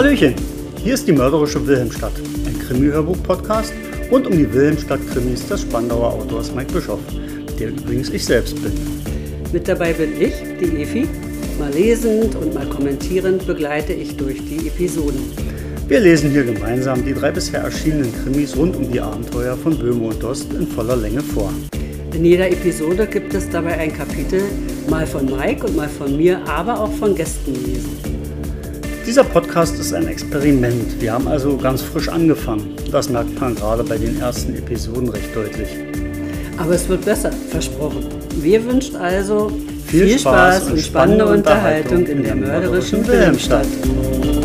Hallöchen, hier ist die mörderische Wilhelmstadt, ein Krimi-Hörbuch-Podcast rund um die Wilhelmstadt-Krimis des Spandauer Autors Mike Bischoff, der übrigens ich selbst bin. Mit dabei bin ich, die Efi. Mal lesend und mal kommentierend begleite ich durch die Episoden. Wir lesen hier gemeinsam die drei bisher erschienenen Krimis rund um die Abenteuer von Böhme und Dost in voller Länge vor. In jeder Episode gibt es dabei ein Kapitel, mal von Mike und mal von mir, aber auch von Gästen lesen. Dieser Podcast ist ein Experiment. Wir haben also ganz frisch angefangen. Das merkt man gerade bei den ersten Episoden recht deutlich. Aber es wird besser, versprochen. Wir wünschen also viel, viel Spaß, Spaß und spannende Unterhaltung in der mörderischen Wilhelmstadt. Wilhelmstadt.